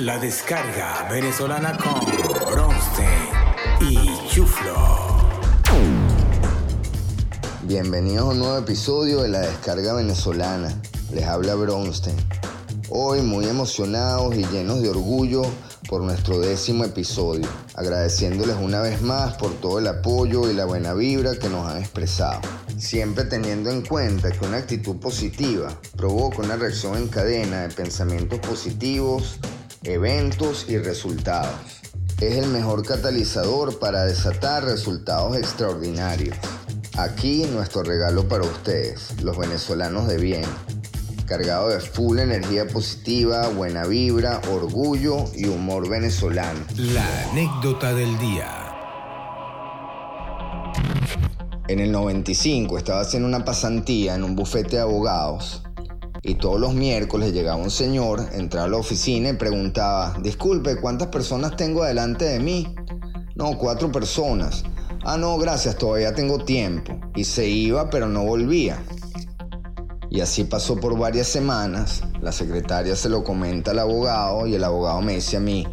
La descarga venezolana con Bronstein y Chuflo. Bienvenidos a un nuevo episodio de la descarga venezolana. Les habla Bronstein. Hoy muy emocionados y llenos de orgullo por nuestro décimo episodio, agradeciéndoles una vez más por todo el apoyo y la buena vibra que nos han expresado siempre teniendo en cuenta que una actitud positiva provoca una reacción en cadena de pensamientos positivos, eventos y resultados. Es el mejor catalizador para desatar resultados extraordinarios. Aquí nuestro regalo para ustedes, los venezolanos de bien, cargado de full energía positiva, buena vibra, orgullo y humor venezolano. La anécdota del día. En el 95 estaba haciendo una pasantía en un bufete de abogados y todos los miércoles llegaba un señor, entraba a la oficina y preguntaba, disculpe, ¿cuántas personas tengo delante de mí? No, cuatro personas. Ah, no, gracias, todavía tengo tiempo. Y se iba, pero no volvía. Y así pasó por varias semanas. La secretaria se lo comenta al abogado y el abogado me dice a mí,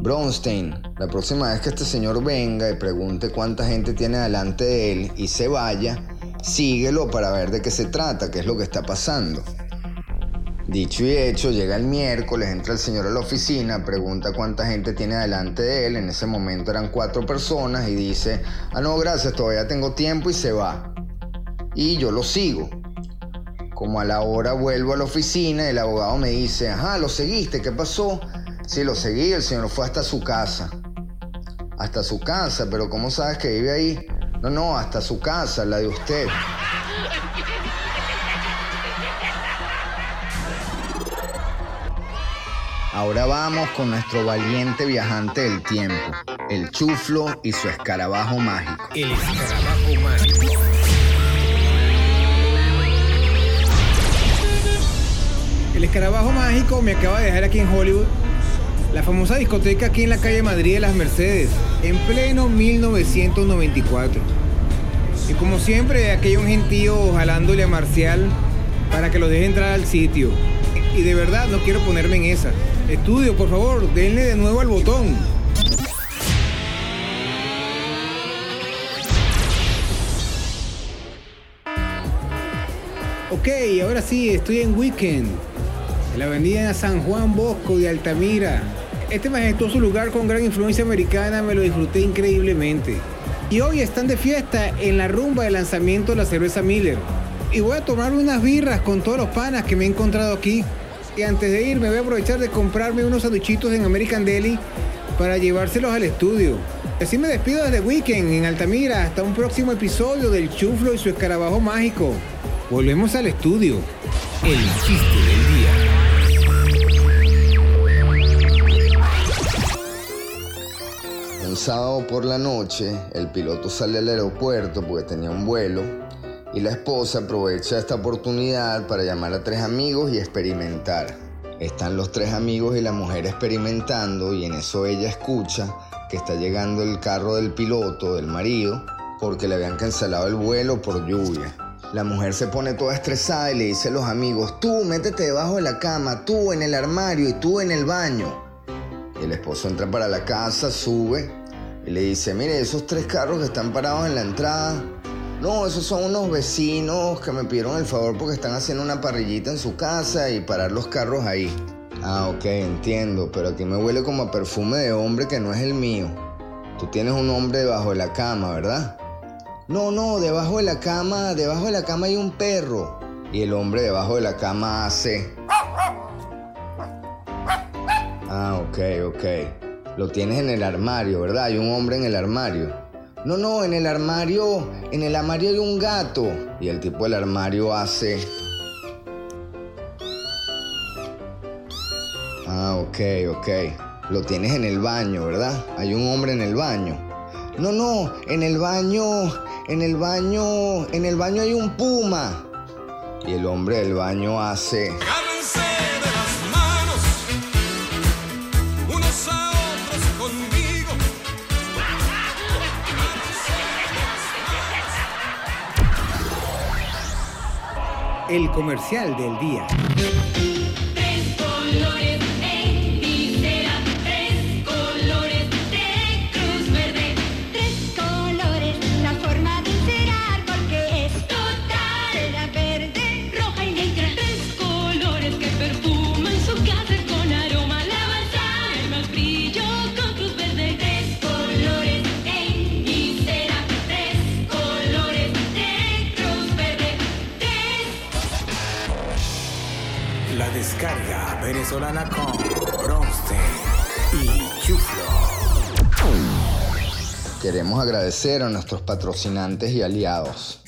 Bronstein, la próxima vez que este señor venga y pregunte cuánta gente tiene delante de él y se vaya, síguelo para ver de qué se trata, qué es lo que está pasando. Dicho y hecho, llega el miércoles, entra el señor a la oficina, pregunta cuánta gente tiene delante de él, en ese momento eran cuatro personas y dice, ah no, gracias, todavía tengo tiempo y se va. Y yo lo sigo. Como a la hora vuelvo a la oficina, el abogado me dice, ajá, lo seguiste, ¿qué pasó? Sí, lo seguí, el señor fue hasta su casa. Hasta su casa, pero ¿cómo sabes que vive ahí? No, no, hasta su casa, la de usted. Ahora vamos con nuestro valiente viajante del tiempo, el chuflo y su escarabajo mágico. El escarabajo mágico. El escarabajo mágico me acaba de dejar aquí en Hollywood la famosa discoteca aquí en la calle Madrid de las Mercedes, en pleno 1994. Y como siempre, aquí hay un gentío jalándole a Marcial para que lo deje entrar al sitio. Y de verdad no quiero ponerme en esa. Estudio, por favor, denle de nuevo al botón. Ok, ahora sí, estoy en Weekend, en la avenida San Juan Bosco de Altamira, este majestuoso lugar con gran influencia americana me lo disfruté increíblemente. Y hoy están de fiesta en la rumba de lanzamiento de la cerveza Miller. Y voy a tomar unas birras con todos los panas que me he encontrado aquí. Y antes de irme voy a aprovechar de comprarme unos sanduichitos en American Deli para llevárselos al estudio. Así me despido desde Weekend en Altamira hasta un próximo episodio del Chuflo y su escarabajo mágico. Volvemos al estudio. El chiste del día. Un sábado por la noche, el piloto sale al aeropuerto porque tenía un vuelo y la esposa aprovecha esta oportunidad para llamar a tres amigos y experimentar. Están los tres amigos y la mujer experimentando y en eso ella escucha que está llegando el carro del piloto, del marido, porque le habían cancelado el vuelo por lluvia. La mujer se pone toda estresada y le dice a los amigos, tú métete debajo de la cama, tú en el armario y tú en el baño. Y el esposo entra para la casa, sube y le dice, mire, esos tres carros que están parados en la entrada, no, esos son unos vecinos que me pidieron el favor porque están haciendo una parrillita en su casa y parar los carros ahí. Ah, ok, entiendo, pero aquí me huele como a perfume de hombre que no es el mío. Tú tienes un hombre debajo de la cama, ¿verdad? No, no, debajo de la cama, debajo de la cama hay un perro. Y el hombre debajo de la cama hace... Ah, ok, ok. Lo tienes en el armario, ¿verdad? Hay un hombre en el armario. No, no, en el armario, en el armario hay un gato. Y el tipo del armario hace... Ah, ok, ok. Lo tienes en el baño, ¿verdad? Hay un hombre en el baño. No, no, en el baño, en el baño, en el baño hay un puma. Y el hombre del baño hace... el comercial del día. Descarga venezolana con Bronstein y Chuflo. Queremos agradecer a nuestros patrocinantes y aliados.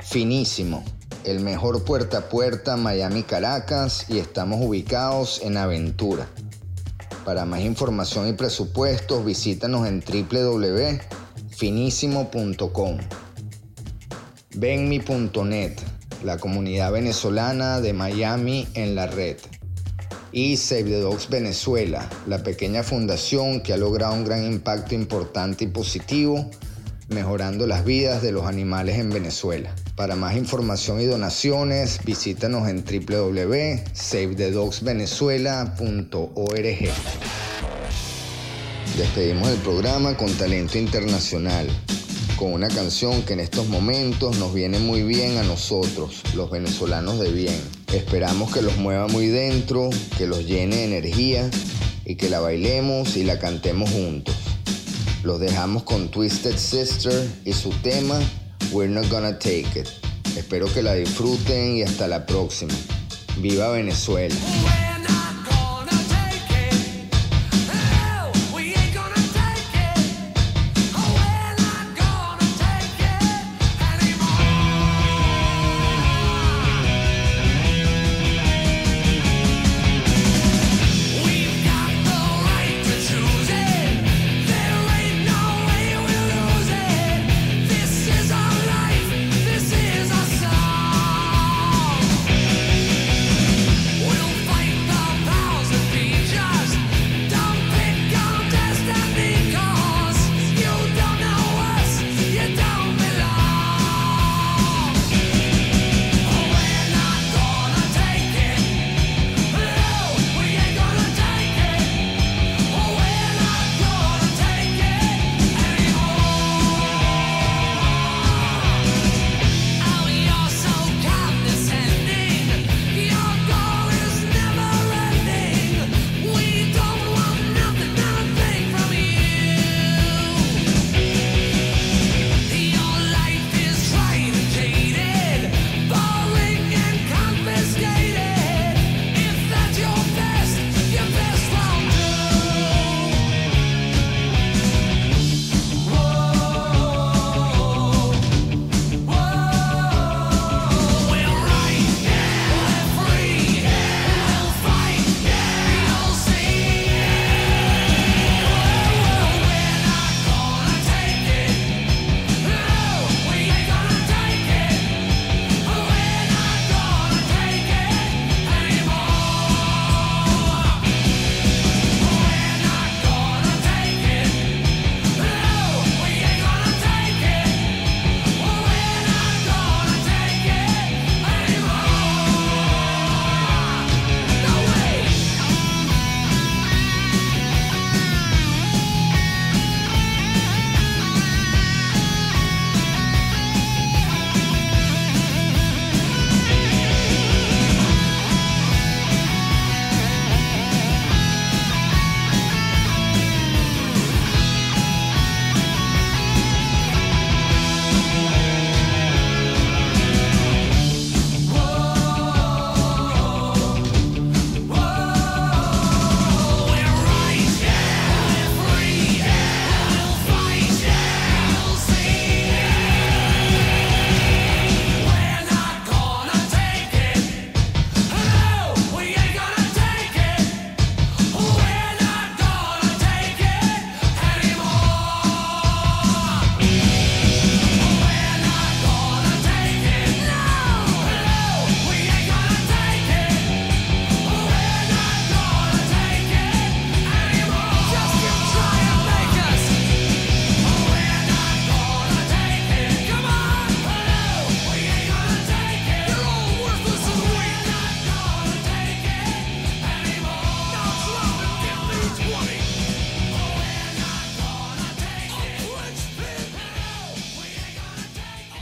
Finísimo, el mejor puerta a puerta Miami-Caracas y estamos ubicados en Aventura. Para más información y presupuestos visítanos en www.finísimo.com. Venmi.net la comunidad venezolana de Miami en la red. Y Save the Dogs Venezuela, la pequeña fundación que ha logrado un gran impacto importante y positivo, mejorando las vidas de los animales en Venezuela. Para más información y donaciones, visítanos en www.savethedogsvenezuela.org. Despedimos el programa con talento internacional, con una canción que en estos momentos nos viene muy bien a nosotros, los venezolanos de bien. Esperamos que los mueva muy dentro, que los llene de energía y que la bailemos y la cantemos juntos. Los dejamos con Twisted Sister y su tema We're Not Gonna Take It. Espero que la disfruten y hasta la próxima. Viva Venezuela.